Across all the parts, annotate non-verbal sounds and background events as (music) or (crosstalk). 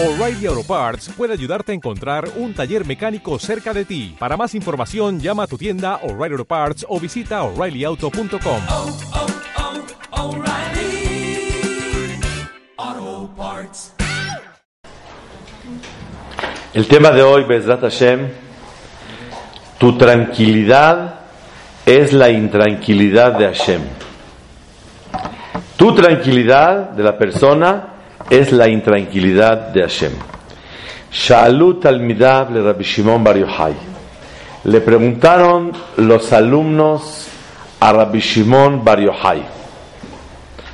O'Reilly Auto Parts puede ayudarte a encontrar un taller mecánico cerca de ti. Para más información, llama a tu tienda O'Reilly Auto Parts o visita oreillyauto.com. oh, oh, Parts. El tema de hoy, Bezrat Hashem, tu tranquilidad es la intranquilidad de Hashem. Tu tranquilidad de la persona es la intranquilidad de Hashem. Sha'alut al-Midab le Rabbi Shimon Bar Yochai. Le preguntaron los alumnos a Rabbi Shimon Bar Yochai.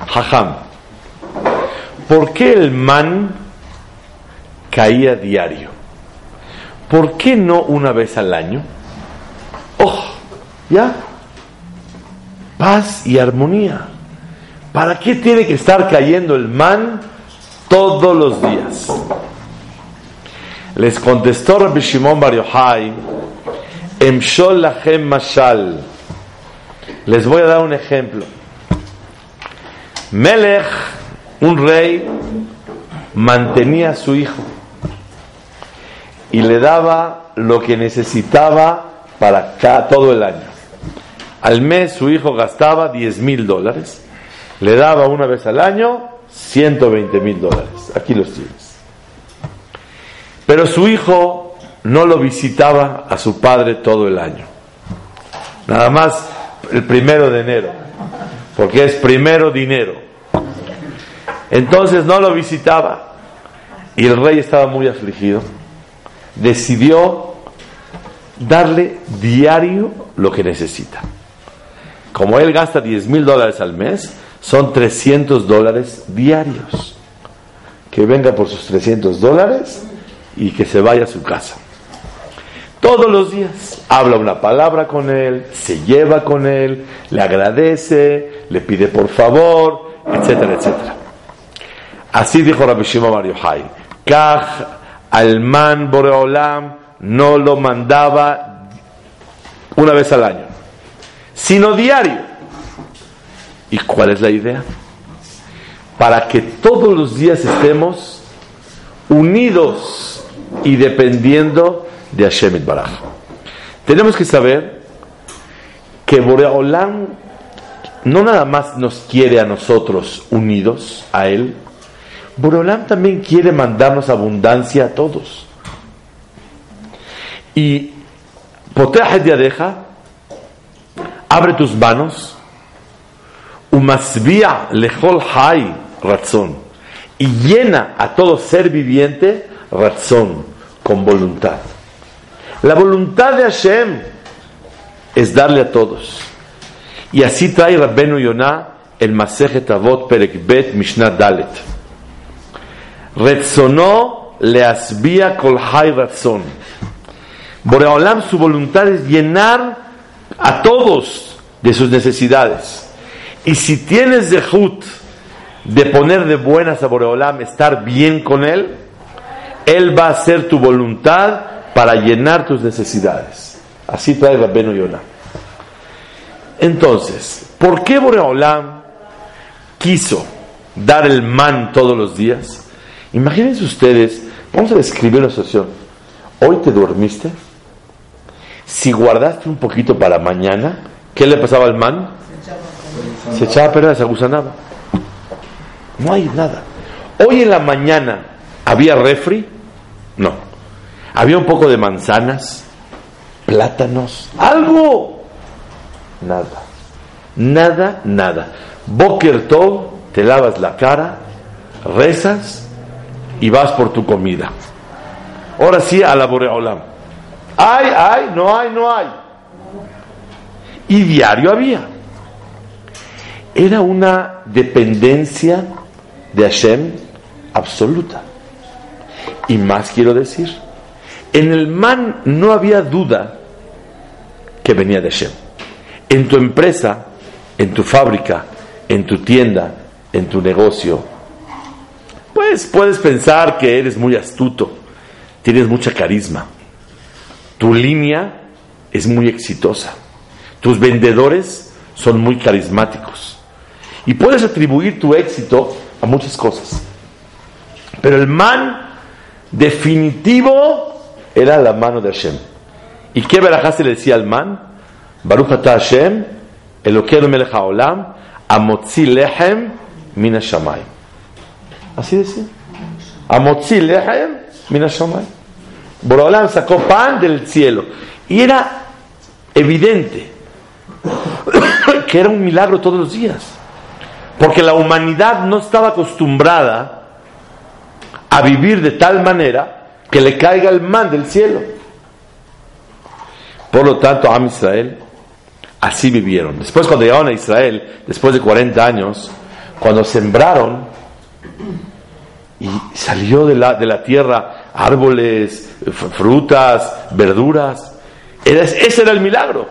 Jajam, ¿por qué el man caía diario? ¿Por qué no una vez al año? ¡Oh! ¿Ya? Paz y armonía. ¿Para qué tiene que estar cayendo el man todos los días? Les contestó Rabbi Shimon Bar Yochai, Emshol lachem mashal. Les voy a dar un ejemplo. Melech, un rey, mantenía a su hijo y le daba lo que necesitaba para cada, todo el año. Al mes su hijo gastaba 10 mil dólares, le daba una vez al año 120 mil dólares. Aquí los tienes. Pero su hijo no lo visitaba a su padre todo el año. Nada más el primero de enero, porque es primero dinero. Entonces no lo visitaba y el rey estaba muy afligido decidió darle diario lo que necesita. Como él gasta 10 mil dólares al mes, son 300 dólares diarios. Que venga por sus 300 dólares y que se vaya a su casa. Todos los días habla una palabra con él, se lleva con él, le agradece, le pide por favor, etcétera, etcétera. Así dijo Rabbi Shimon Bar Yochai. Kaj al man Boreolam no lo mandaba una vez al año, sino diario. ¿Y cuál es la idea? Para que todos los días estemos unidos y dependiendo de Hashem Baraj. Tenemos que saber que Boreolam no nada más nos quiere a nosotros unidos a Él, Boreolam también quiere mandarnos abundancia a todos. Y Poteja deja, abre tus manos, hay razón, y llena a todo ser viviente razón, con voluntad. La voluntad de Hashem es darle a todos. Y así trae Rabbenu Yonah el Masejet Avot Perek Bet Mishnah Dalet. Retzonó le asbía kol hay razón. Boreolam su voluntad es llenar a todos de sus necesidades. Y si tienes dejut de poner de buenas a Boreolam, estar bien con él, él va a hacer tu voluntad para llenar tus necesidades. Así trae Rabbeno Yonah. Entonces, ¿por qué Boreolam quiso dar el man todos los días? Imagínense ustedes, vamos a describir una situación. Hoy te dormiste, si guardaste un poquito para mañana, ¿qué le pasaba al man? Se echaba a perder, se agusanaba. No hay nada. Hoy en la mañana, ¿había refri? No. ¿Había un poco de manzanas? ¿Plátanos? ¿Algo? Nada. Nada, nada. Boker te lavas la cara, rezas y vas por tu comida. Ahora sí a la Boreolam. Hay, hay, no hay, no hay. Y diario había. Era una dependencia de Hashem absoluta. Y más quiero decir, en el man no había duda que venía de Hashem. En tu empresa, en tu fábrica, en tu tienda, en tu negocio, pues puedes pensar que eres muy astuto, tienes mucha carisma, tu línea es muy exitosa, tus vendedores son muy carismáticos y puedes atribuir tu éxito a muchas cosas. Pero el man definitivo era la mano de Hashem. ¿Y qué verajá se le decía al man? Baruch ata Hashem, Elokeinu melech haolam, amotzi lehem mina shamayim. Así decía. Amotzi lehem mina shamayim. Borolam sacó pan del cielo. Y era evidente (coughs) que era un milagro todos los días. Porque la humanidad no estaba acostumbrada a vivir de tal manera que le caiga el man del cielo. Por lo tanto, a Israel así vivieron. Después cuando llegaron a Israel, después de 40 años, cuando sembraron y salió de la, de la tierra árboles, frutas, verduras, ese era el milagro.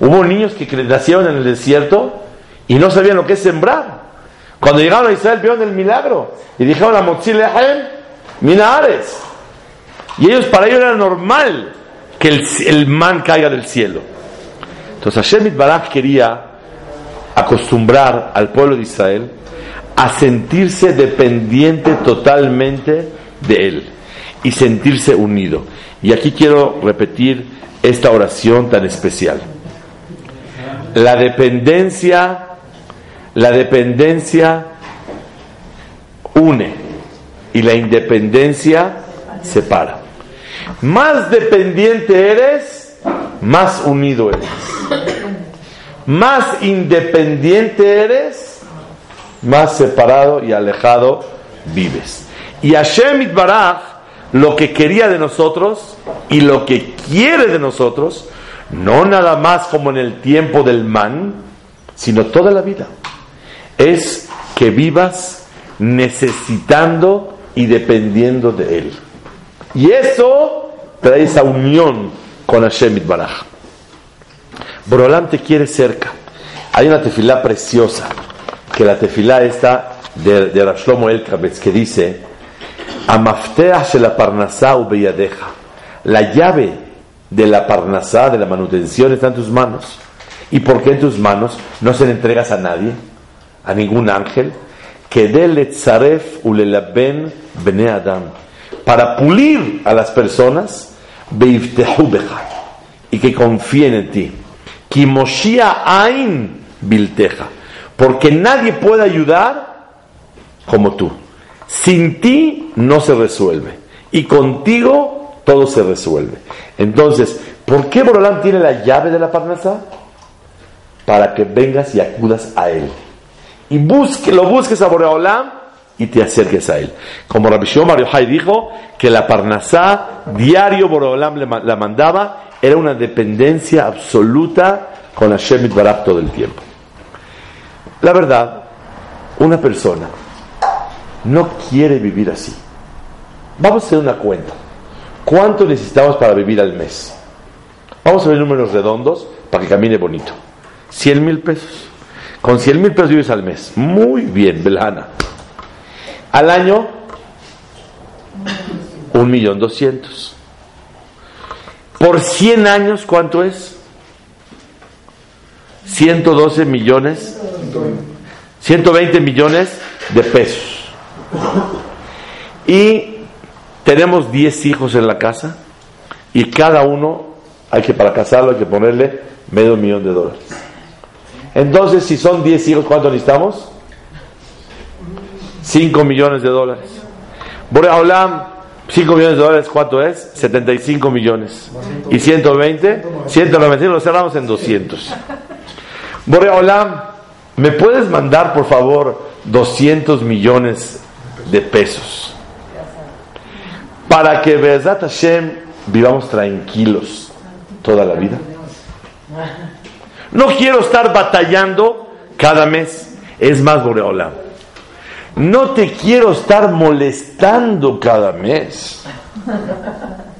Hubo niños que nacieron en el desierto y no sabían lo que es sembrar. Cuando llegaron a Israel vieron el milagro y dijeron a Motzilehen, Minares. Y ellos, para ellos era normal que el, el man caiga del cielo. Entonces Hashem Barak quería acostumbrar al pueblo de Israel a sentirse dependiente totalmente de él y sentirse unido. Y aquí quiero repetir esta oración tan especial. La dependencia, la dependencia une y la independencia separa. Más dependiente eres, más unido eres. Más independiente eres, más separado y alejado vives. Y Hashem Baraj lo que quería de nosotros y lo que quiere de nosotros, no nada más como en el tiempo del man, sino toda la vida, es que vivas necesitando y dependiendo de Él. Y eso trae esa unión con Hashem Baraj. Borolam te quiere cerca. Hay una tefilá preciosa, que la tefilá está de, de Rashlomo El que dice, parnasá ubeyadeja. La llave de la parnasá, de la manutención, está en tus manos. ¿Y por qué en tus manos no se le entregas a nadie? A ningún ángel. Que de tzaref ulelaben bene adam. Para pulir a las personas, y que confíen en ti. Kimoshia ain bilteja. Porque nadie puede ayudar como tú. Sin ti no se resuelve. Y contigo todo se resuelve. Entonces, ¿por qué Borolán tiene la llave de la Parnasá? Para que vengas y acudas a él. Y busque, lo busques a Boreolam y te acerques a él. Como Rabbi Shimon Yochai dijo que la Parnasá diario Boreolam la mandaba, era una dependencia absoluta con Hashem Barak todo el tiempo. La verdad, una persona no quiere vivir así. Vamos a hacer una cuenta. ¿Cuánto necesitamos para vivir al mes? Vamos a ver números redondos para que camine bonito. 100 mil pesos. Con 100 mil pesos vives al mes. Muy bien, Belana. Al año, un millón doscientos. Por 100 años, ¿cuánto es? 112 millones, 120 millones de pesos. Y tenemos 10 hijos en la casa y cada uno, hay que para casarlo, hay que ponerle medio millón de dólares. Entonces, si son 10 hijos, ¿cuánto necesitamos? 5 millones de dólares. Boreolam, 5 millones de dólares, ¿cuánto es? 75 millones. ¿Y 120? 190, lo cerramos en 200. Boreolam, ¿me puedes mandar, por favor, 200 millones de pesos. Para que Bezat Hashem vivamos tranquilos toda la vida. No quiero estar batallando cada mes. Es más, Boreola. No te quiero estar molestando cada mes.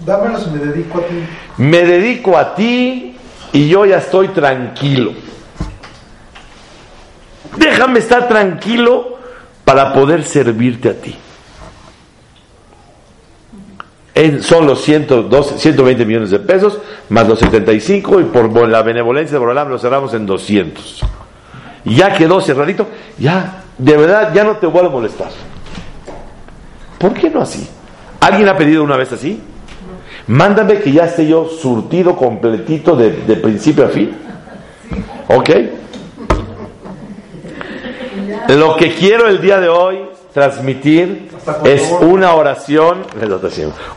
Dámelos me dedico a ti. Me dedico a ti y yo ya estoy tranquilo. Déjame estar tranquilo para poder servirte a ti. Son los 112, 120 millones de pesos más los 75 y por la benevolencia de Borolam lo cerramos en 200. Ya quedó cerradito, ya, de verdad, ya no te vuelvo a molestar. ¿Por qué no así? ¿Alguien ha pedido una vez así? Mándame que ya esté yo surtido completito de, de principio a fin. ¿Ok? Lo que quiero el día de hoy transmitir es una oración,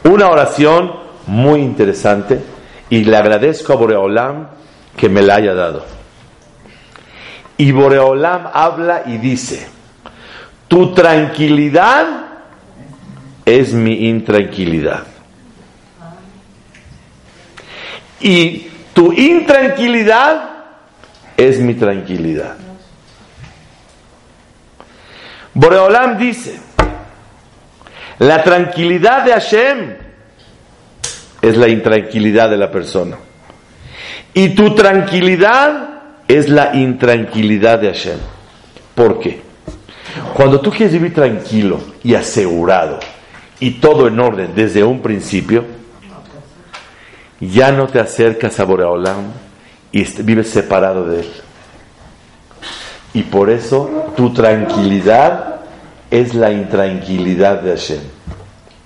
una oración muy interesante y le agradezco a Boreolam que me la haya dado. Y Boreolam habla y dice, tu tranquilidad es mi intranquilidad. Y tu intranquilidad es mi tranquilidad. Boreolam dice, la tranquilidad de Hashem es la intranquilidad de la persona. Y tu tranquilidad es la intranquilidad de Hashem. ¿Por qué? Cuando tú quieres vivir tranquilo y asegurado y todo en orden desde un principio, ya no te acercas a Boreolam y vives separado de él. Y por eso tu tranquilidad es la intranquilidad de Hashem.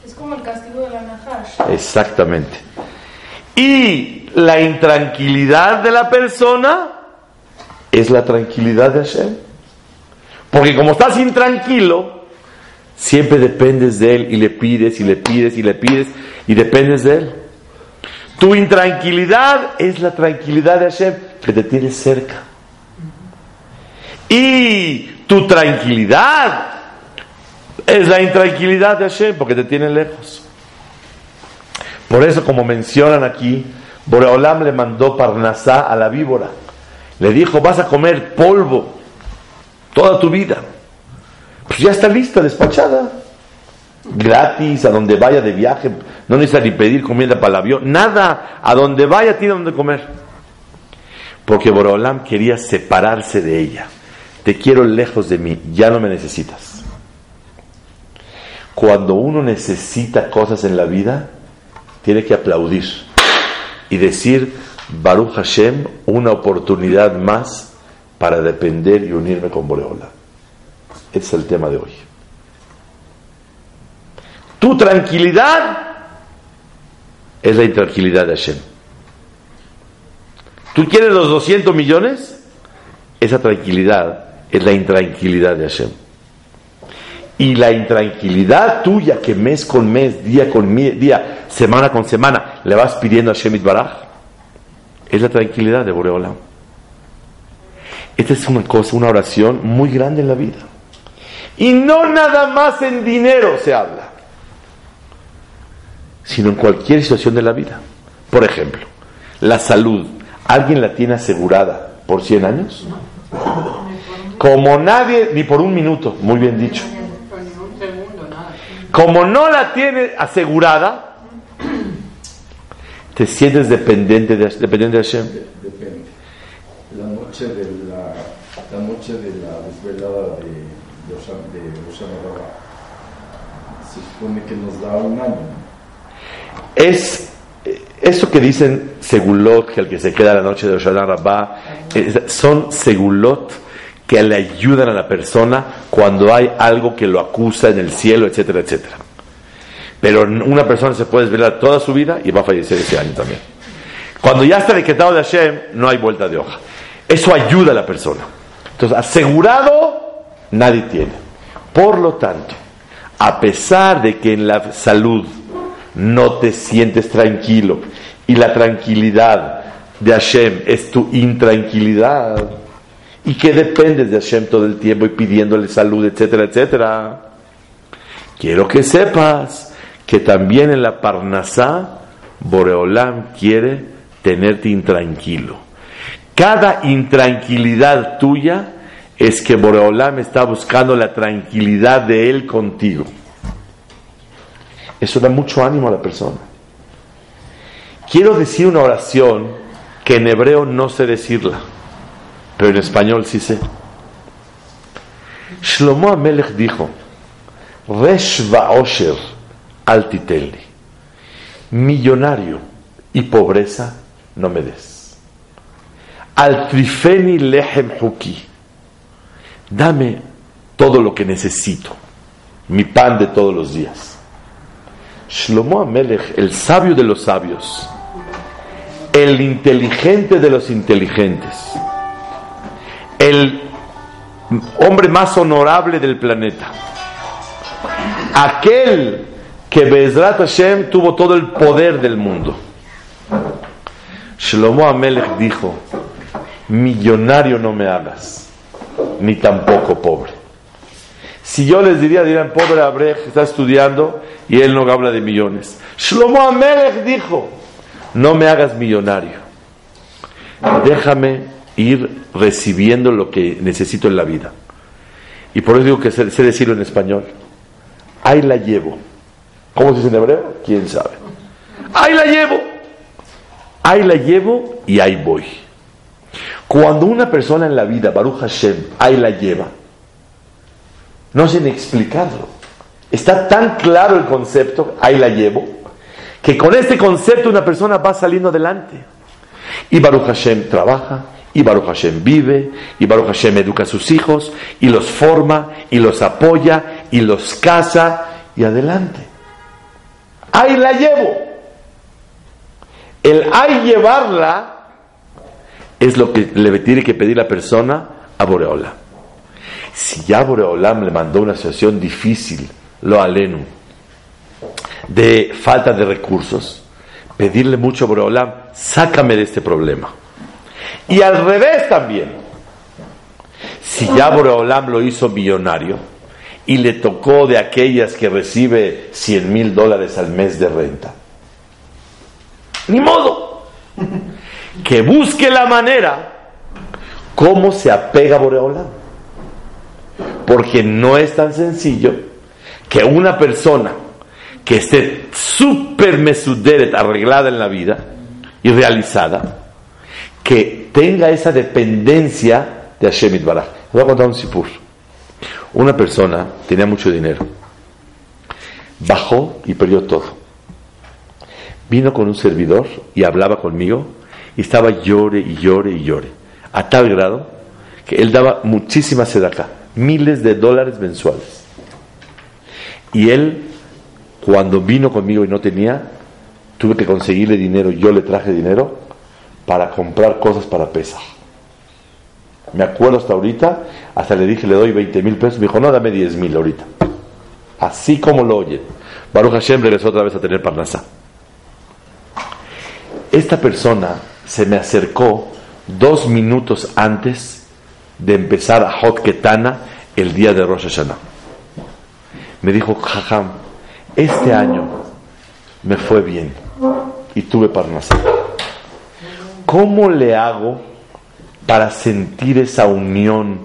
Es como el castigo de la Nahash. Exactamente. Y la intranquilidad de la persona es la tranquilidad de Hashem. Porque como estás intranquilo, siempre dependes de Él y le pides y le pides y le pides y dependes de Él. Tu intranquilidad es la tranquilidad de Hashem que te tiene cerca. Y tu tranquilidad es la intranquilidad de Hashem porque te tiene lejos. Por eso, como mencionan aquí, Boreolam le mandó Parnasá a la víbora. Le dijo, vas a comer polvo toda tu vida. Pues ya está lista, despachada. Gratis, a donde vaya de viaje. No necesita ni pedir comida para el avión. Nada. A donde vaya tiene donde comer. Porque Boreolam quería separarse de ella. Te quiero lejos de mí. Ya no me necesitas. Cuando uno necesita cosas en la vida, tiene que aplaudir y decir, Baruch Hashem, una oportunidad más para depender y unirme con Boreola. Es el tema de hoy. Tu tranquilidad es la intranquilidad de Hashem. ¿Tú quieres los 200 millones? Esa tranquilidad es la intranquilidad de Hashem. Y la intranquilidad tuya que mes con mes, día con día, semana con semana, le vas pidiendo a Shemit Baraj, es la tranquilidad de Boreola. Esta es una cosa, una oración muy grande en la vida. Y no nada más en dinero se habla, sino en cualquier situación de la vida. Por ejemplo, la salud, ¿alguien la tiene asegurada por 100 años? Como nadie, ni por un minuto, muy bien dicho. Como no la tiene asegurada, te sientes dependiente de, dependiente de Hashem. Depende. La noche de la, la noche de la desvelada de, de Osama, de Osama se supone que nos da un año. Es eso que dicen segulot, que el que se queda la noche de Osama Rabá, es- son segulot que le ayudan a la persona cuando hay algo que lo acusa en el cielo, etcétera, etcétera. Pero una persona se puede desvelar toda su vida y va a fallecer ese año también. Cuando ya está decretado de Hashem, no hay vuelta de hoja. Eso ayuda a la persona. Entonces, asegurado, nadie tiene. Por lo tanto, a pesar de que en la salud no te sientes tranquilo y la tranquilidad de Hashem es tu intranquilidad y que dependes de Hashem todo el tiempo y pidiéndole salud, etcétera, etcétera, quiero que sepas que también en la Parnasá Boreolam quiere tenerte intranquilo. Cada intranquilidad tuya es que Boreolam está buscando la tranquilidad de Él contigo. Eso da mucho ánimo a la persona. Quiero decir una oración que en hebreo no sé decirla, pero en español sí sé. Shlomo Amelech dijo, Resh va'osher al titelli, millonario y pobreza no me des. Al trifeni lehem huki, dame todo lo que necesito, mi pan de todos los días. Shlomo Amelech, el sabio de los sabios, el inteligente de los inteligentes, el hombre más honorable del planeta, aquel que Bezrat Hashem tuvo todo el poder del mundo. Shlomo Amelech dijo, millonario no me hagas, ni tampoco pobre. Si yo les diría, dirán, pobre Abrej, está estudiando y él no habla de millones. Shlomo Amelech dijo, no me hagas millonario, déjame ir recibiendo lo que necesito en la vida. Y por eso digo que sé, sé decirlo en español. Ahí la llevo. ¿Cómo se dice en hebreo? ¿Quién sabe? Ahí la llevo. Ahí la llevo y ahí voy. Cuando una persona en la vida, Baruch Hashem, ahí la lleva, no sé ni explicarlo. Está tan claro el concepto, ahí la llevo, que con este concepto una persona va saliendo adelante. Y Baruch Hashem trabaja, y Baruch Hashem vive, y Baruch Hashem educa a sus hijos, y los forma, y los apoya, y los casa, y adelante. Ahí la llevo. El ahí llevarla es lo que le tiene que pedir la persona a Boreola. Si ya Boreolam le mandó una situación difícil, lo alenu, de falta de recursos, pedirle mucho a Boreolam, sácame de este problema. Y al revés también, si ya Boreolam lo hizo millonario y le tocó de aquellas que recibe 100 mil dólares al mes de renta, ni modo, que busque la manera cómo se apega Boreolam. Porque no es tan sencillo que una persona que esté súper mesuderet, arreglada en la vida y realizada, que tenga esa dependencia de Hashem Itbaraj. Les voy a contar un sipur. Una persona tenía mucho dinero, bajó y perdió todo. Vino con un servidor y hablaba conmigo y estaba llore y llore y llore, a tal grado que él daba muchísima sedacá, miles de dólares mensuales. Y él, cuando vino conmigo y no tenía, tuve que conseguirle dinero, yo le traje dinero para comprar cosas para pesar. Me acuerdo hasta ahorita, hasta le dije, le doy 20 mil pesos, me dijo, no, dame 10 mil ahorita. Así como lo oye. Baruch Hashem regresó otra vez a tener parnasá. Esta persona se me acercó dos minutos antes de empezar a Hot Ketana el día de Rosh Hashanah. Me dijo, Jajam, este año me fue bien y tuve parnasá. ¿Cómo le hago para sentir esa unión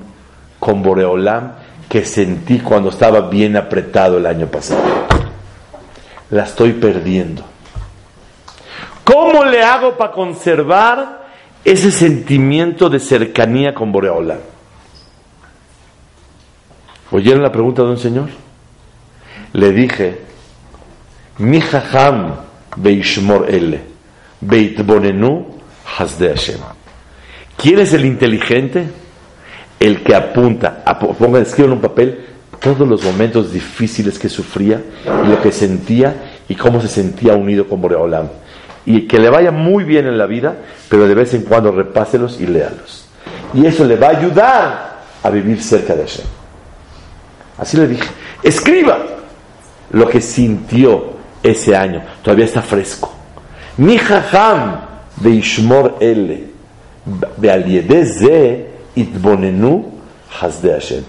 con Boreolam que sentí cuando estaba bien apretado el año pasado? La estoy perdiendo. ¿Cómo le hago para conservar ese sentimiento de cercanía con Boreolam? ¿Oyeron la pregunta de un señor? Le dije, mi jajam beishmor ele, beitbonenu hasde Hashem. ¿Quién es el inteligente? El que apunta, ponga, escriba en un papel todos los momentos difíciles que sufría, y lo que sentía y cómo se sentía unido con Boreolam. Y que le vaya muy bien en la vida, pero de vez en cuando repáselos y léalos. Y eso le va a ayudar a vivir cerca de Hashem. Así le dije, escriba lo que sintió ese año. Todavía está fresco. Mi jajam de Ishmor Ele, de itbonenu hasde Hashem.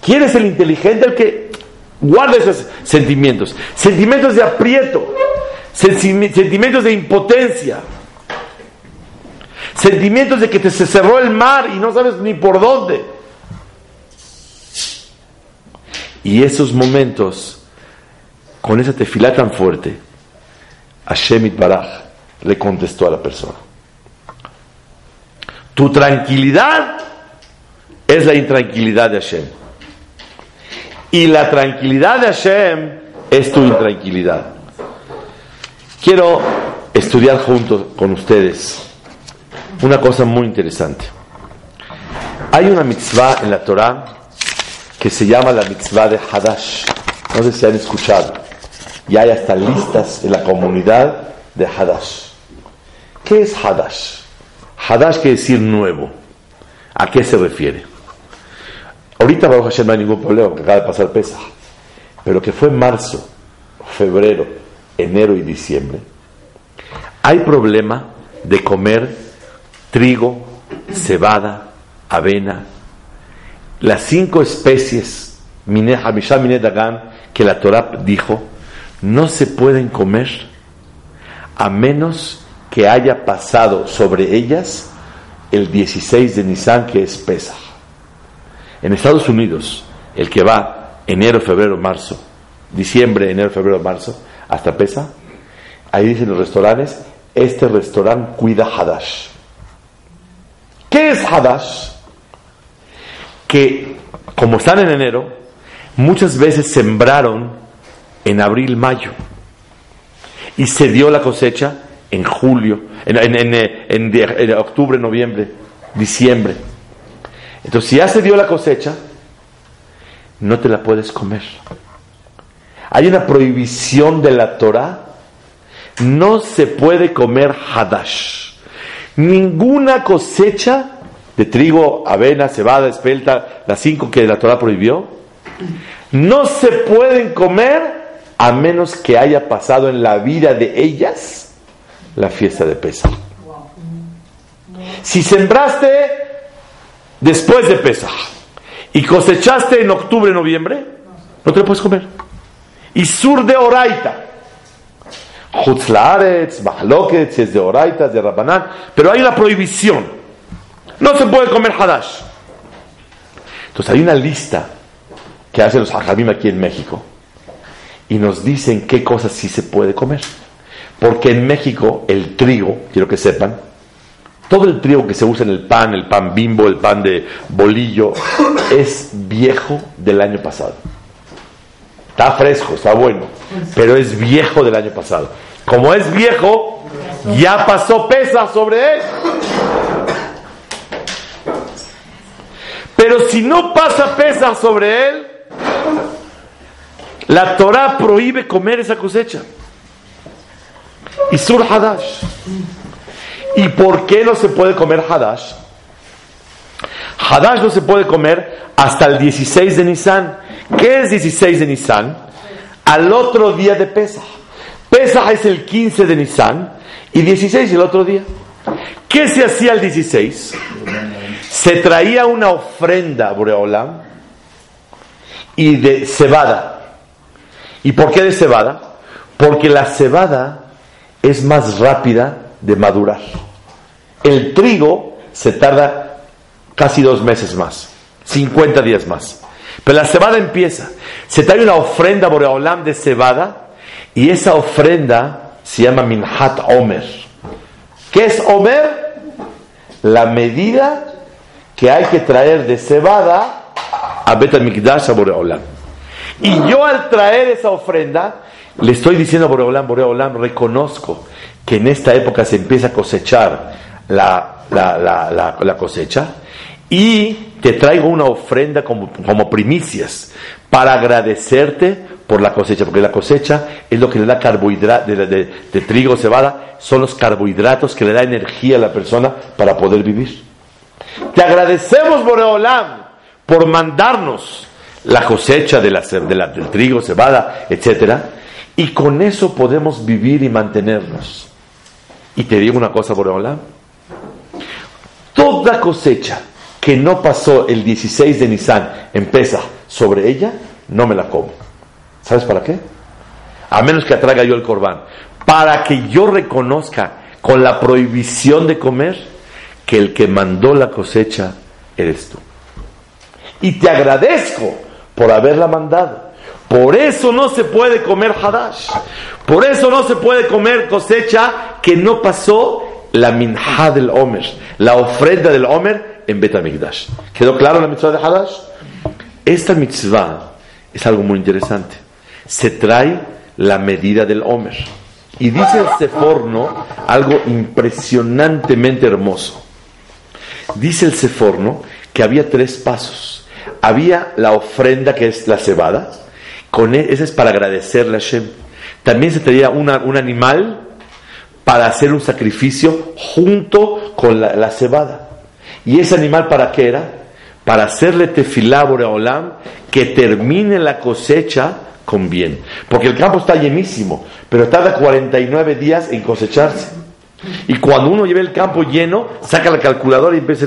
¿Quién es el inteligente? El que guarda esos sentimientos. Sentimientos de aprieto. Sentimientos de impotencia. Sentimientos de que te se cerró el mar y no sabes ni por dónde. Y esos momentos, con esa tefilá tan fuerte, Hashem Baraj le contestó a la persona. Tu tranquilidad es la intranquilidad de Hashem. Y la tranquilidad de Hashem es tu intranquilidad. Quiero estudiar junto con ustedes una cosa muy interesante. Hay una mitzvah en la Torah que se llama la mitzvah de Hadash. No sé si han escuchado. y hay hasta listas en la comunidad de Hadash. ¿Qué es Hadash? Hadash quiere decir nuevo. ¿A qué se refiere? Ahorita Baruch Hashem no hay ningún problema porque acaba de pasar pesa. Pero que fue marzo, febrero, enero y diciembre, hay problema de comer trigo, cebada, avena, las cinco especies, que la Torah dijo, no se pueden comer a menos que haya pasado sobre ellas el 16 de Nisan, que es Pesach. En Estados Unidos, el que va enero, febrero, marzo, diciembre, enero, febrero, marzo, hasta Pesach, ahí dicen los restaurantes, este restaurante cuida Hadash. ¿Qué es Hadash? Que, como están en enero, muchas veces sembraron en abril, mayo, y se dio la cosecha en julio, en, octubre, noviembre, diciembre. Entonces, si ya se dio la cosecha, no te la puedes comer. Hay una prohibición de la Torah, no se puede comer hadash. Ninguna cosecha de trigo, avena, cebada, espelta, las cinco que la Torah prohibió, no se pueden comer a menos que haya pasado en la vida de ellas la fiesta de Pesach. Si sembraste después de Pesach y cosechaste en octubre, noviembre, no te lo puedes comer. Y sur de Oraita. Hutzlaaretz, Mahloket, si es de Oraita, de Rabanán, pero hay una prohibición. No se puede comer Hadash. Entonces hay una lista que hacen los hajamim aquí en México y nos dicen qué cosas sí se puede comer. Porque en México el trigo, quiero que sepan, todo el trigo que se usa en el pan, el pan bimbo, el pan de bolillo, (coughs) es viejo del año pasado. Está fresco, está bueno, pero es viejo del año pasado. Como es viejo, ya pasó pesa sobre él. Pero si no pasa pesa sobre él, la Torah prohíbe comer esa cosecha. Y sur Hadash. ¿Y por qué no se puede comer Hadash? Hadash no se puede comer hasta el 16 de Nisan. ¿Qué es 16 de Nisan? Al otro día de Pesach. Pesach es el 15 de Nisan y 16 el otro día. ¿Qué se hacía el 16? Se traía una ofrenda Boreolam y de cebada ¿Y por qué de cebada? Porque la cebada es más rápida de madurar. El trigo se tarda casi dos meses más, 50 días más. Pero la cebada empieza. Se trae una ofrenda Boreolam de cebada y esa ofrenda se llama Minhat Omer. ¿Qué es Omer? La medida que hay que traer de cebada a Bet Mikdash a Boreolam. Y yo al traer esa ofrenda, le estoy diciendo a Boreolam, Boreolam, reconozco que en esta época se empieza a cosechar la, la, cosecha y te traigo una ofrenda como, como primicias para agradecerte por la cosecha, porque la cosecha es lo que le da carbohidratos de, de, de, trigo, cebada, son los carbohidratos que le da energía a la persona para poder vivir. Te agradecemos, Boreolam, por mandarnos la cosecha de la, del trigo, cebada, etc. Y con eso podemos vivir y mantenernos. Y te digo una cosa, Boreola. Toda cosecha que no pasó el 16 de Nisan en Pesa sobre ella, no me la como. ¿Sabes para qué? A menos que atraiga yo el corbán. Para que yo reconozca con la prohibición de comer que el que mandó la cosecha eres tú. Y te agradezco por haberla mandado. Por eso no se puede comer hadash. Por eso no se puede comer cosecha que no pasó la minha del Omer, la ofrenda del Omer en Betamigdash. ¿Quedó claro la mitzvah de hadash? Esta mitzvah es algo muy interesante. Se trae la medida del Omer. Y dice el Seforno algo impresionantemente hermoso. Dice el Seforno que había tres pasos había la ofrenda que es la cebada, con e, esa es para agradecerle a Hashem. también se traía una- un animal para hacer un sacrificio junto con la, la cebada. ¿Y ese animal para qué era? Para hacerle tefilá Boreolam que termine la cosecha con bien. Porque el campo está llenísimo, pero tarda 49 días en cosecharse. Y cuando uno lleva el campo lleno, saca la calculadora y empieza.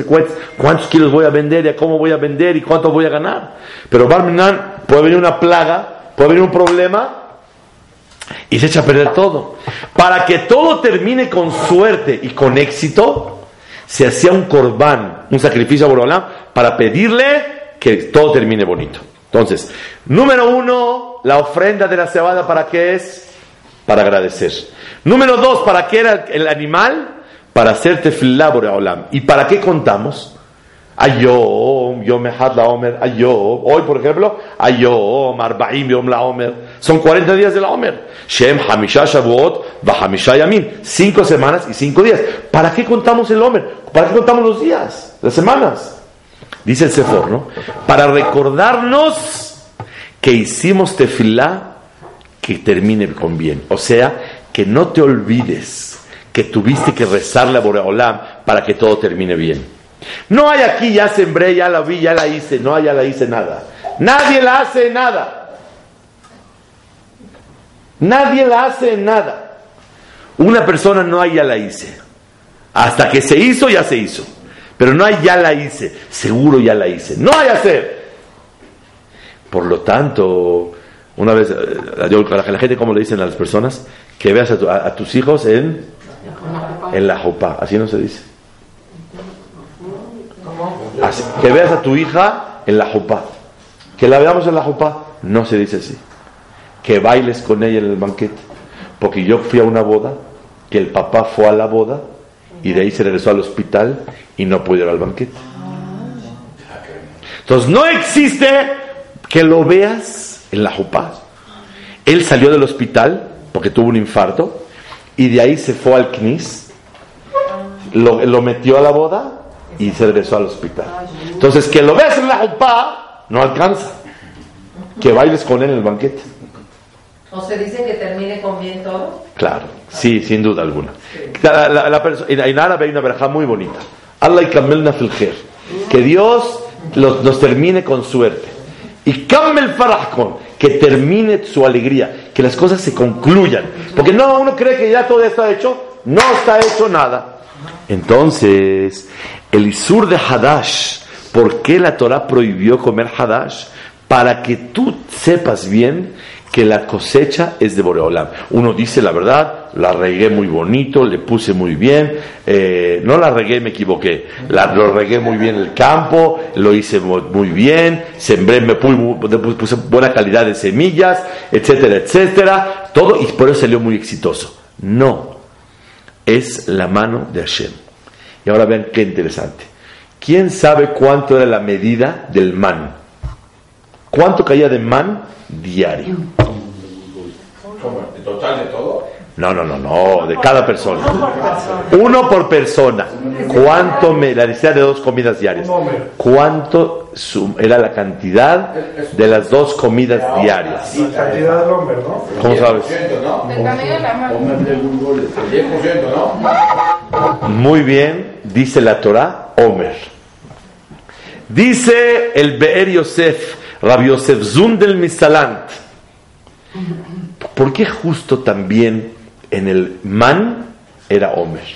¿Cuántos kilos voy a vender y a cómo voy a vender y cuánto voy a ganar? Pero Barminan puede venir una plaga, puede venir un problema y se echa a perder todo. Para que todo termine con suerte y con éxito, se hacía un corbán, un sacrificio a Borolam, para pedirle que todo termine bonito. Entonces, número uno, la ofrenda de la cebada, ¿para qué es? Para agradecer. Número dos, ¿para qué era el animal? Para hacer tefilá Boreolam. ¿Y para qué contamos? Ayom, Yom Echad la Omer, Ayom. Hoy, por ejemplo, Ayom, Arbaim Yom la Omer. Son 40 días de la Omer. Shem, Hamisha Shavuot, Bahamisha Yamim. Cinco semanas y cinco días. ¿Para qué contamos el Omer? ¿Para qué contamos los días? Las semanas. Dice el Sefor. Para recordarnos que hicimos tefilá que termine con bien. O sea, que no te olvides que tuviste que rezarle a Boreolam para que todo termine bien. No hay aquí, ya sembré, ya la vi, ya la hice, no, ya la hice nada. Nadie la hace nada. Nadie la hace nada. Una persona no hay, ya la hice. Hasta que se hizo, ya se hizo. Pero no hay, ya la hice. Seguro ya la hice. No hay hacer. Por lo tanto, una vez, eh, yo, a la gente, como le dicen a las personas, que veas a, tu- a- a tus hijos en, en la jopá. Así no se dice. Que veas a tu hija en la jopá. Que la veamos en la jopá. No se dice así. Que bailes con ella en el banquete. Porque yo fui a una boda, que el papá fue a la boda y de ahí se regresó al hospital y no pudo ir al banquete. Entonces no existe que lo veas en la jupá. Él salió del hospital porque tuvo un infarto y de ahí se fue al CNIS, lo metió a la boda y se regresó al hospital. Entonces que lo veas en la jupá no alcanza. Que bailes con él en el banquete. ¿O se dice que termine con bien todo? Claro, sí, sin duda alguna. La- la- la en, árabe hay una verja muy bonita. Allah y kamelna fil khair. Que Dios los, nos termine con suerte. Y kamel farahkon, que termine su alegría, que las cosas se concluyan. Porque no, uno cree que ya todo está hecho, no está hecho nada. Entonces, el Isur de Hadash, ¿por qué la Torah prohibió comer Hadash? Para que tú sepas bien que la cosecha es de Boreolam. Uno dice la verdad, la regué muy bonito, le puse muy bien, eh, no la regué, me equivoqué, la, lo regué muy bien el campo, lo hice mu- muy bien, sembré, me pu- pu- puse buena calidad de semillas, etcétera, etcétera, todo, y por eso salió muy exitoso. No, es la mano de Hashem. Y ahora vean qué interesante. ¿Quién sabe cuánto era la medida del man? ¿Cuánto caía de man diario? ¿El total de todo? No, no, no, no, de cada persona. Uno por persona. ¿Cuánto me, la necesidad de dos comidas diarias? ¿Cuánto sum- era la cantidad de las dos comidas diarias? La cantidad del hombre, ¿no? ¿Cómo sabes? 10%, ¿no? Del tamaño de la mano. Pónganle Google, el 10%, ¿no? Muy bien, dice la Torah, Omer. Dice el Be'er Yosef, Rabbi Yosef Zun del Misalant. ¿Por qué justo también en el man era Omer?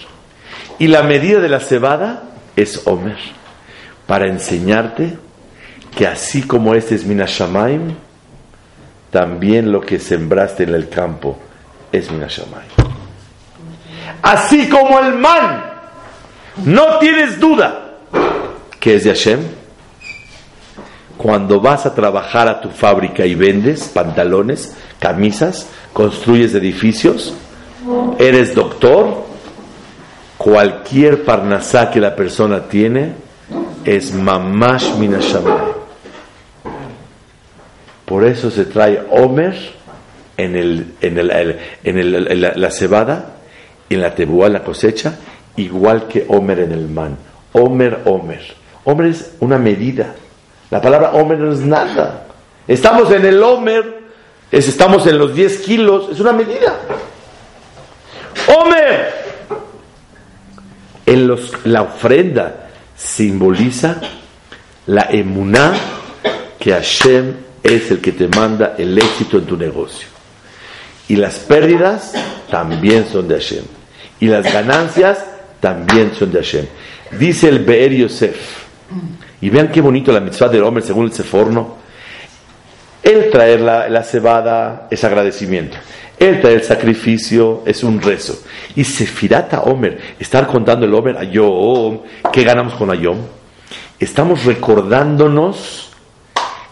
Y la medida de la cebada es Omer. Para enseñarte que así como este es Minashamaim, también lo que sembraste en el campo es Minashamaim. Así como el man, no tienes duda que es de Hashem. Cuando vas a trabajar a tu fábrica y vendes pantalones, camisas, construyes edificios, eres doctor, cualquier parnasá que la persona tiene es mamash minashamay. Por eso se trae Omer en, el, en, el, en el- la, cebada, en la tebuá, en la cosecha, igual que Omer en el man. Omer, Omer. Omer es una medida. La palabra Omer no es nada. Estamos en el Omer Es, estamos en los 10 kilos, es una medida. Homer, en los, la ofrenda simboliza la emuná que Hashem es el que te manda el éxito en tu negocio. Y las pérdidas también son de Hashem. Y las ganancias también son de Hashem. Dice el Be'er Yosef. Y vean qué bonito la mitzvah del hombre según el Seforno. El traer la, la cebada es agradecimiento. El traer sacrificio es un rezo. Y Sefirata Omer, estar contando el Omer a Yom, ¿qué ganamos con Ayom? Estamos recordándonos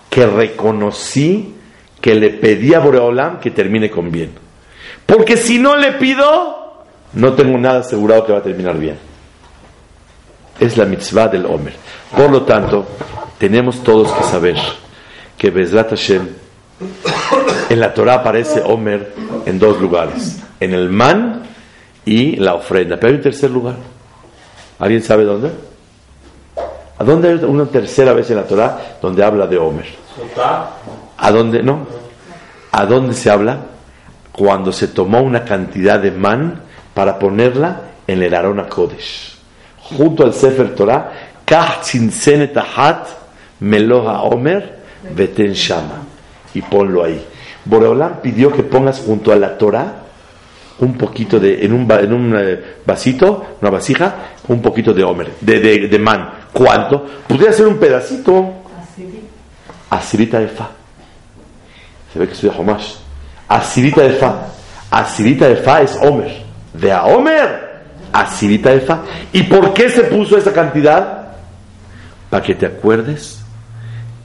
que reconocí que le pedí a Boreolam que termine con bien. Porque si no le pido, no tengo nada asegurado que va a terminar bien. Es la mitzvah del Omer. Por lo tanto, tenemos todos que saber que Bezrat Hashem, en la Torah aparece Omer en dos lugares, en el man y la ofrenda. Pero hay un tercer lugar. ¿Alguien sabe dónde? ¿A dónde hay una tercera vez en la Torah donde habla de Omer? ¿A dónde? No. ¿A dónde se habla? Cuando se tomó una cantidad de man para ponerla en el Arona Kodesh. Junto al Sefer Torah, Kach Meloha Omer Beten Shama. Y ponlo ahí. Boreolam pidió que pongas junto a la Torah un poquito de, en un, en un eh, vasito, una vasija, un poquito de Omer, de, de, de man. ¿Cuánto? Podría ser un pedacito. Asirita de fa. Se ve que estudia Homash. Asirita de fa. Asirita de fa es Omer. De a Omer, Asirita de fa. ¿Y por qué se puso esa cantidad? Para que te acuerdes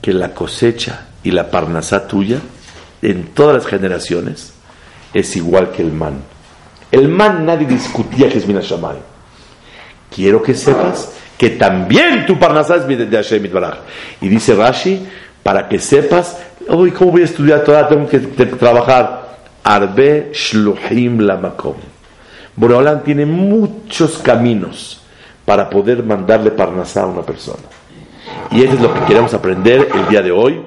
que la cosecha y la parnasá tuya en todas las generaciones es igual que el man. El man nadie discutía que es Minashamay. Quiero que sepas que también tu parnasá es de Hashem Itbaraj. Y dice Rashi, para que sepas, hoy ¿cómo voy a estudiar Torah? Tengo que trabajar. Arbe Shluhim Lamakom. Boreolam tiene muchos caminos para poder mandarle parnasá a una persona. Y eso es lo que queremos aprender el día de hoy,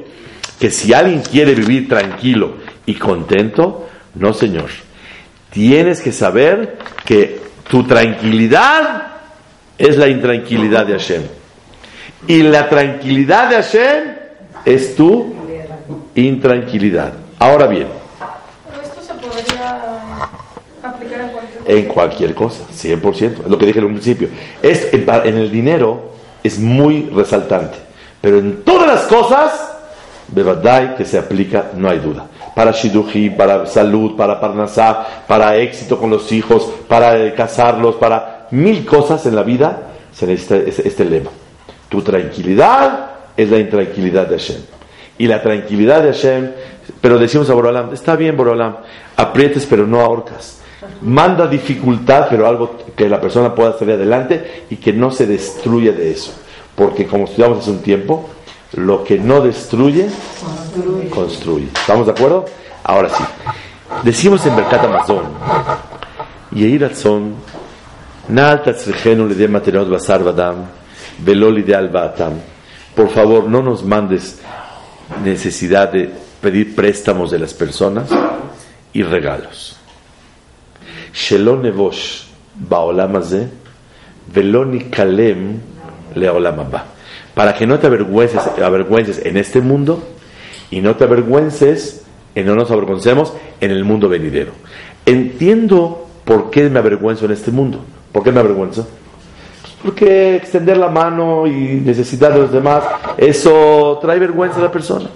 que si alguien quiere vivir tranquilo y contento, no señor. Tienes que saber que tu tranquilidad es la intranquilidad de Hashem. Y la tranquilidad de Hashem es tu intranquilidad. Ahora bien, Pero esto se podría aplicar en cualquier en cualquier cosa, 100%, es lo que dije en un principio. Es, en el dinero es muy resaltante, pero en todas las cosas, Bebadai que se aplica, no hay duda. Para Shiduji, para salud, para Parnasá, para éxito con los hijos, para eh, casarlos, para mil cosas en la vida, se necesita este, este lema. Tu tranquilidad es la intranquilidad de Hashem. Y la tranquilidad de Hashem, pero decimos a Borolam, está bien Borolam, aprietes pero no ahorcas. Manda dificultad, pero algo que la persona pueda salir adelante y que no se destruya de eso. Porque como estudiamos hace un tiempo, lo que no destruye, construye. ¿Estamos de acuerdo? Ahora sí. Decimos en Mercat Amazon, Yehi Ratzon, Na'al tatzrichenu lidei materiot basar vadam, velo lidei al ba'atam. Por favor, no nos mandes necesidad de pedir préstamos de las personas y regalos. Shelo nevosh ba'olam hazeh, velo nikalem le'olam. Para que no te avergüences, avergüences en este mundo y no te avergüences, y no nos avergoncemos en el mundo venidero. Entiendo por qué me avergüenzo en este mundo. ¿Por qué me avergüenzo? Porque extender la mano y necesidad de los demás, eso trae vergüenza a la persona.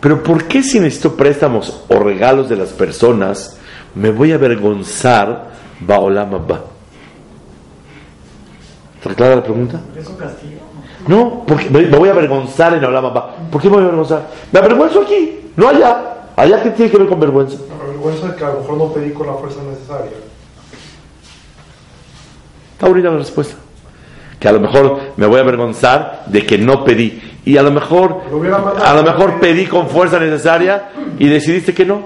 Pero ¿por qué si necesito préstamos o regalos de las personas, me voy a avergonzar Baolam Abba? ¿Está clara la pregunta? ¿Es un castigo? No, porque me me voy a avergonzar en Olam Abba. ¿Por qué me voy a avergonzar? Me avergüenzo aquí, no allá. Allá que tiene que ver con vergüenza. La vergüenza es que a lo mejor no pedí con la fuerza necesaria. Está bonita la respuesta. Que a lo mejor me voy a avergonzar de que no pedí. Y a lo mejor, Lo a lo mejor pedí con fuerza necesaria y decidiste que no.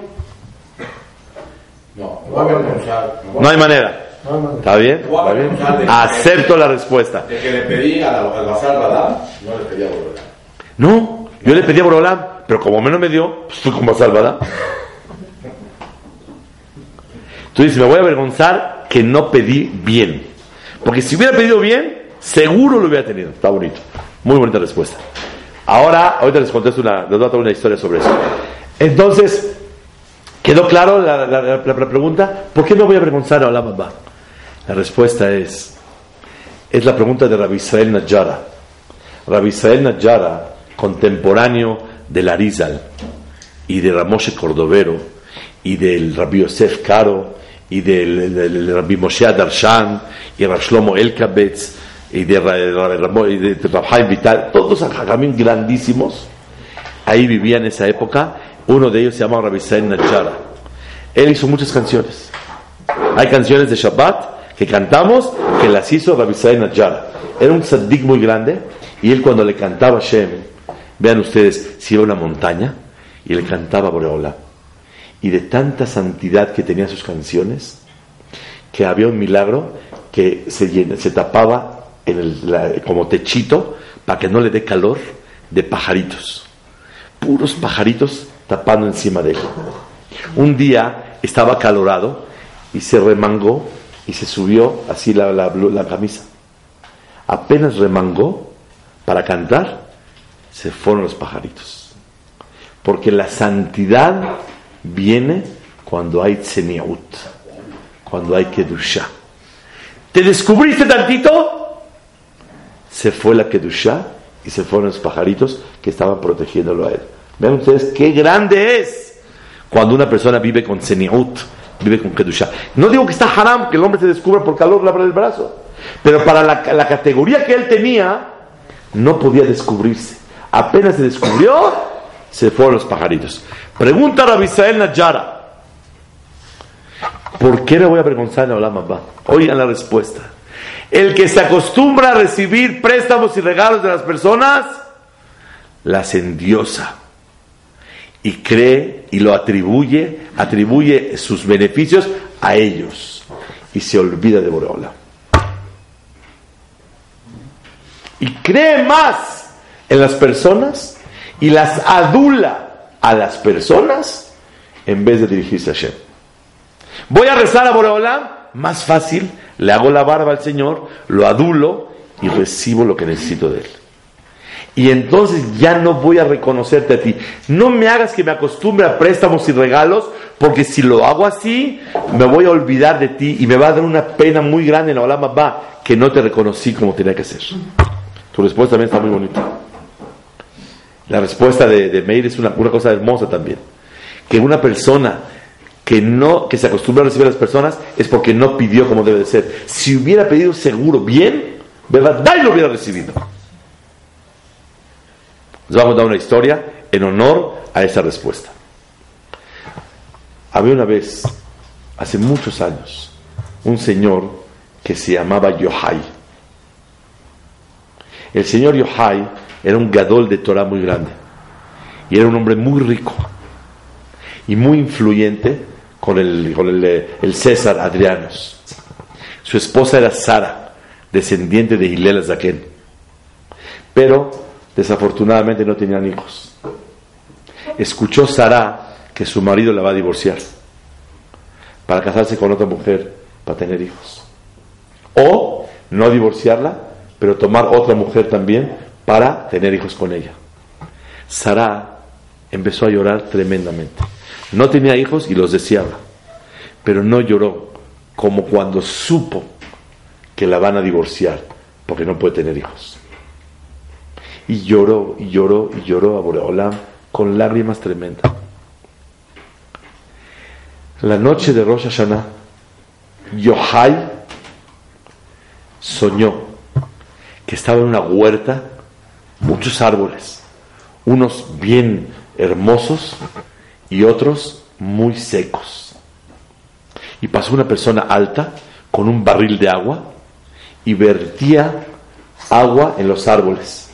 No, voy a avergonzar. No hay manera. No, no, no. ¿Está bien? ¿Está bien? Acepto la respuesta. De que le pedí Bazar Badam, no le pedí a Borolam. No, yo le pedí a Borolam, pero como menos me dio, pues fui con. Tú dices, me voy a avergonzar que no pedí bien. Porque si hubiera pedido bien, seguro lo hubiera tenido. Está bonito. Muy bonita respuesta. Ahora, ahorita les contesto una, les voy a una historia sobre eso. Entonces, ¿quedó claro la, la- la- la pregunta? ¿Por qué me voy a avergonzar a Olam Abba? La respuesta es, es la pregunta de Rabbi Israel Najara. Rabbi Israel Najara, contemporáneo del Arizal y de Ramoshe Cordovero y del Rabbi Yosef Caro y del, Rabbi Moshe Darshan y Rabbi Shlomo Elkabetz y de, de, de Rab Chaim Vital, todos hajamim grandísimos, ahí vivía en esa época, uno de ellos se llama Rabbi Israel Najara. Él hizo muchas canciones. Hay canciones de Shabbat que cantamos que las hizo Rabbi Najara. Era un tzaddik muy grande y él cuando le cantaba Shem, vean ustedes, si iba a una montaña y le cantaba Boreola. Y de tanta santidad que tenía sus canciones, que había un milagro que se, llena- se tapaba en el- como techito para que no le dé calor de pajaritos. Puros pajaritos tapando encima de él. Un día estaba calorado y se remangó y se subió así la, la camisa. Apenas remangó para cantar, se fueron los pajaritos. Porque la santidad viene cuando hay tzeniut, cuando hay kedusha. ¿Te descubriste tantito? Se fue la kedusha y se fueron los pajaritos que estaban protegiéndolo a él. Vean ustedes qué grande es cuando una persona vive con tzeniut, vive con kedusha. No digo que está haram que el hombre se descubra por calor le abra el brazo, pero para la, la categoría que él tenía, no podía descubrirse. Apenas se descubrió, se fueron los pajaritos. Pregunta a Rabbi Israel Najara. ¿Por qué me voy a avergonzar en Olam Abba? Oigan la respuesta. El que se acostumbra a recibir préstamos y regalos de las personas, las endiosa. Y cree y lo atribuye, atribuye sus beneficios a ellos. Y se olvida de Boreola. Y cree más en las personas y las adula a las personas en vez de dirigirse a Hashem. Voy a rezar a Boreolam, más fácil, le hago la barba al Señor, lo adulo y recibo lo que necesito de Él. Y entonces ya no voy a reconocerte a ti. No me hagas que me acostumbre a préstamos y regalos, porque si lo hago así, me voy a olvidar de ti y me va a dar una pena muy grande en la Olam Abba que no te reconocí como tenía que ser. Tu respuesta también está muy bonita. La respuesta de, de Meir es una, una cosa hermosa también. Que una persona que no que se acostumbra a recibir a las personas es porque no pidió como debe de ser. Si hubiera pedido seguro bien, verdad, y lo hubiera recibido. Les vamos a dar una historia en honor a esa respuesta. Había una vez, hace muchos años, un señor que se llamaba Yohai. El señor Yohai era un gadol de Torah muy grande y era un hombre muy rico y muy influyente con el, con el, César Adrianos. Su esposa era Sara, descendiente de Hillel Zaken, pero desafortunadamente no tenían hijos. Escuchó Sara que su marido la va a divorciar para casarse con otra mujer para tener hijos. O no divorciarla, pero tomar otra mujer también para tener hijos con ella. Sara empezó a llorar tremendamente. No tenía hijos y los deseaba, pero no lloró como cuando supo que la van a divorciar porque no puede tener hijos. Y lloró y lloró y lloró a Boreolam con lágrimas tremendas. La noche de Rosh Hashanah, Yohai soñó que estaba en una huerta, muchos árboles, unos bien hermosos y otros muy secos. Y pasó una persona alta con un barril de agua y vertía agua en los árboles.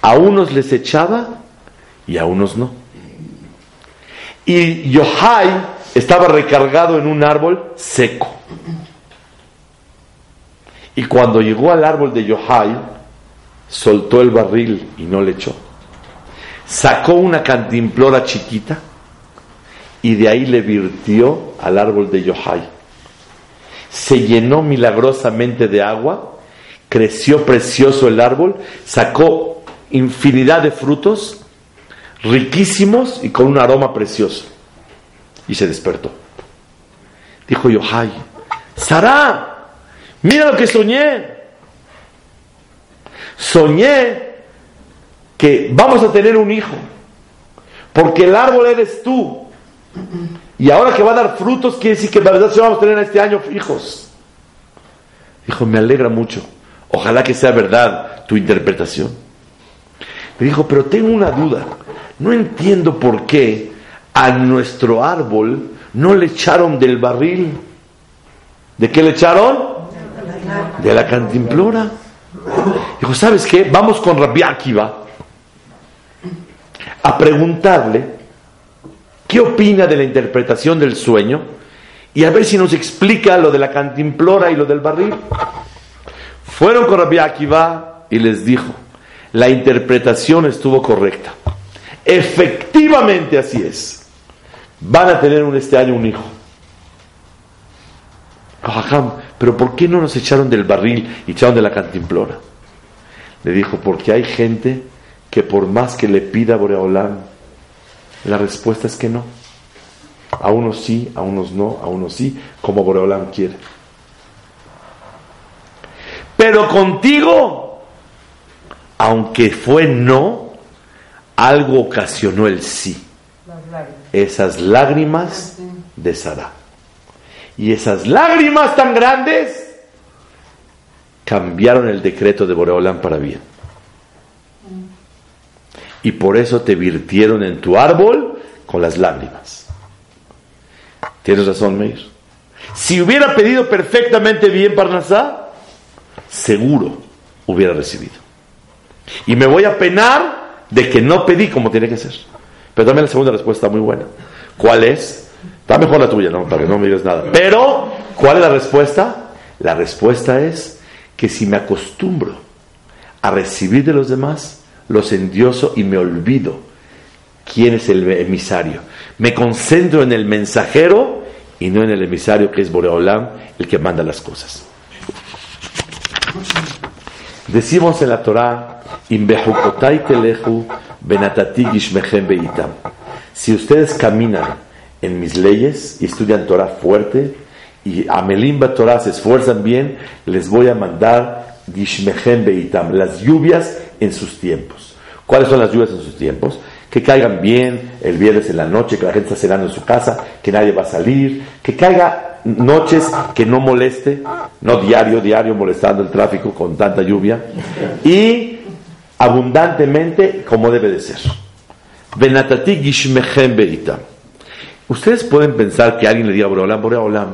A unos les echaba y a unos no. Y Yohai estaba recargado en un árbol seco. Y cuando llegó al árbol de Yohai, soltó el barril y no le echó. sacó una cantimplora chiquita y de ahí le virtió al árbol de Yohai. Se llenó milagrosamente de agua, creció precioso el árbol, sacó infinidad de frutos riquísimos y con un aroma precioso. Y se despertó. Dijo Yohai, Sara, mira lo que soñé. Soñé que vamos a tener un hijo, porque el árbol eres tú. Y ahora que va a dar frutos, quiere decir que la verdad sí vamos a tener este año hijos. Dijo, me alegra mucho. Ojalá que sea verdad tu interpretación. Me dijo, pero tengo una duda. No entiendo por qué a nuestro árbol no le echaron del barril. ¿De qué le echaron? De la cantimplora. Dijo, ¿sabes qué? Vamos con Rabbi Akiva a preguntarle qué opina de la interpretación del sueño y a ver si nos explica lo de la cantimplora y lo del barril. Fueron con Rabbi Akiva y les dijo, la interpretación estuvo correcta. Efectivamente así es. Van a tener este año un hijo. Pero ¿por qué no nos echaron del barril y echaron de la cantimplora? Le dijo, porque hay gente que por más que le pida a Boreolán, la respuesta es que no. A unos sí, a unos no, a unos sí, como Boreolán quiere. Pero contigo, aunque fue no, algo ocasionó el sí. Esas lágrimas de Sara. Y esas lágrimas tan grandes cambiaron el decreto de Boreolán para bien. Y por eso te virtieron en tu árbol con las lágrimas. Tienes razón, Meir. Si hubiera pedido perfectamente bien Parnasá, seguro hubiera recibido. Y me voy a penar de que no pedí como tiene que ser. Pero también la segunda respuesta muy buena. ¿Cuál es? Está mejor la tuya, ¿no? Para que no me digas nada. Pero, ¿cuál es la respuesta? La respuesta es que si me acostumbro a recibir de los demás, los endioso y me olvido quién es el emisario. Me concentro en el mensajero y no en el emisario que es Boreolam, el que manda las cosas. Decimos en la Torah, si ustedes caminan en mis leyes y estudian Torah fuerte y Amelimba Torah se esfuerzan bien, les voy a mandar Gishmechem Beitam, las lluvias en sus tiempos. ¿Cuáles son las lluvias en sus tiempos? Que caigan bien el viernes en la noche, que la gente está cenando en su casa, que nadie va a salir, que caiga noches que no moleste, no diario, diario molestando el tráfico con tanta lluvia, y abundantemente como debe de ser. Benatati Gishmechem Beitam. Ustedes pueden pensar que alguien le diga a Boreolam, Boreolam,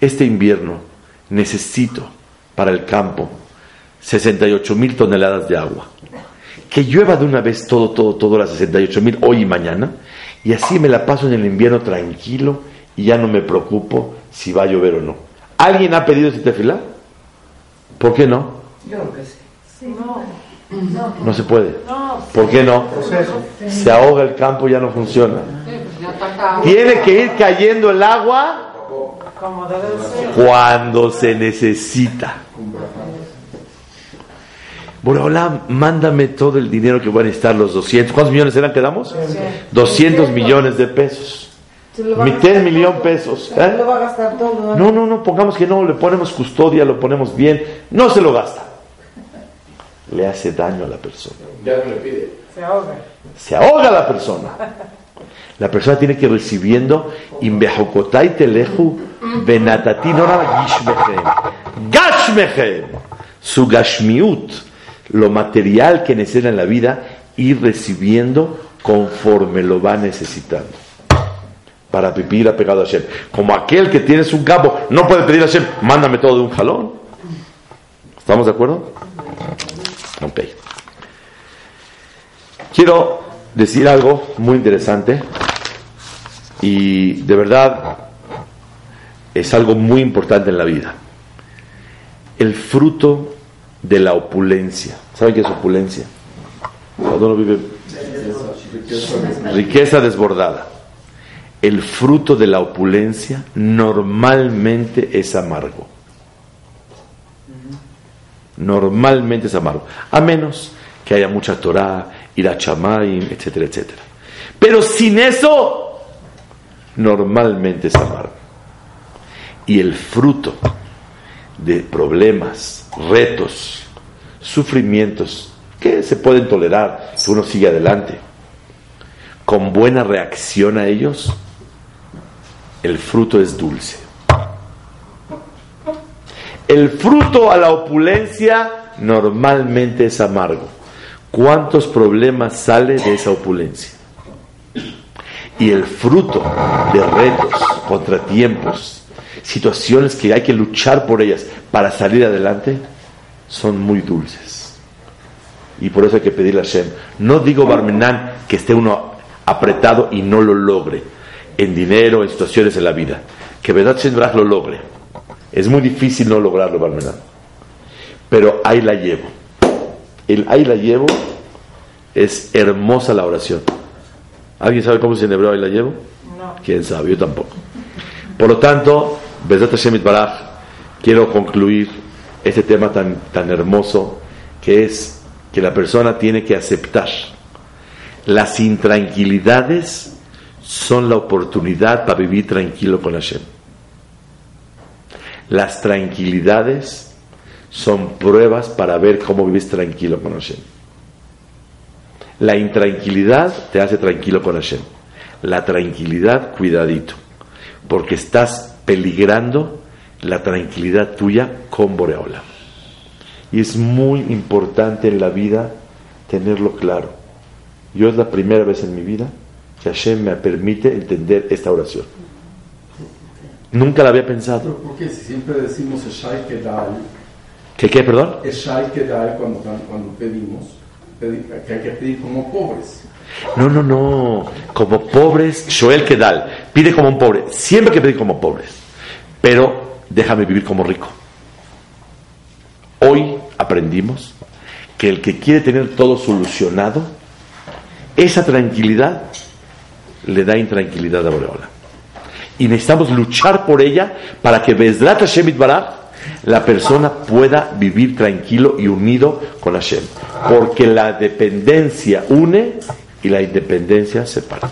este invierno necesito para el campo 68 mil toneladas de agua. Que llueva de una vez todo, todo, todo las 68 mil hoy y mañana. Y así me la paso en el invierno tranquilo y ya no me preocupo si va a llover o no. ¿Alguien ha pedido ese tefilá? ¿Por qué no? Yo creo que sí. No. No se puede. ¿Por qué no? Se ahoga el campo, ya no funciona. Tiene que ir cayendo el agua cuando se necesita. Boreolam, mándame todo el dinero que voy a necesitar, los 200. ¿Cuántos millones eran que damos? 200 millones de pesos. Mitad millón pesos. ¿eh? ¿eh? No, no, no, pongamos que no, le ponemos custodia, lo ponemos bien. No se lo gasta. Le hace daño a la persona. Ya no le pide. Se ahoga. Se ahoga la persona. La persona tiene que ir recibiendo Imbejokotai teleju benatati no nada gishmechem. Gashmechem. Su gashmiut, lo material que necesita en la vida, ir recibiendo conforme lo va necesitando. Para vivir apegado a Hashem. Como aquel que tienes un campo, no puede pedir a Hashem, mándame todo de un jalón. ¿Estamos de acuerdo? Ok. Quiero decir algo muy interesante y de verdad es algo muy importante en la vida. El fruto de la opulencia. ¿Saben qué es opulencia? Cuando uno vive riqueza desbordada. El fruto de la opulencia normalmente es amargo. Normalmente es amargo. A menos que haya mucha Torah, ir a Chamayim, etcétera, etcétera. Pero sin eso, normalmente es amargo. Y el fruto de problemas, retos, sufrimientos que se pueden tolerar si uno sigue adelante, con buena reacción a ellos, el fruto es dulce. El fruto a la opulencia normalmente es amargo. ¿Cuántos problemas sale de esa opulencia? Y el fruto de retos, contratiempos, situaciones que hay que luchar por ellas para salir adelante, son muy dulces. Y por eso hay que pedirle a Hashem. No digo Barmenán que esté uno apretado y no lo logre en dinero, en situaciones en la vida. Que verdad Hashem lo logre. Es muy difícil no lograrlo, Barmenán. Pero ahí la llevo. El ahí la llevo es hermosa la oración. ¿Alguien sabe cómo se en hebreo ahí la llevo? No. ¿Quién sabe? Yo tampoco. Por lo tanto, Besat Hashem Baraj, quiero concluir este tema tan, tan hermoso que es que la persona tiene que aceptar las intranquilidades son la oportunidad para vivir tranquilo con Hashem. Las tranquilidades son pruebas para ver cómo vives tranquilo con Hashem. La intranquilidad te hace tranquilo con Hashem. La tranquilidad, cuidadito, porque estás peligrando la tranquilidad tuya con Boreola. Y es muy importante en la vida tenerlo claro. Yo es la primera vez en mi vida que Hashem me permite entender esta oración. Nunca la había pensado. Pero ¿por qué? Si siempre decimos Eshai Kedal, ¿Qué qué, perdón? Eshai Kedal cuando, cuando pedimos, pedi- que hay que pedir como pobres. No, no, no. Como pobres, Shoel Kedal. Pide como un pobre. Siempre hay que pedir como pobres. Pero déjame vivir como rico. Hoy aprendimos que el que quiere tener todo solucionado, esa tranquilidad le da intranquilidad a Boreola. Y necesitamos luchar por ella para que Bezrat Hashem Itbaraj, la persona pueda vivir tranquilo y unido con Hashem. Porque la dependencia une y la independencia separa.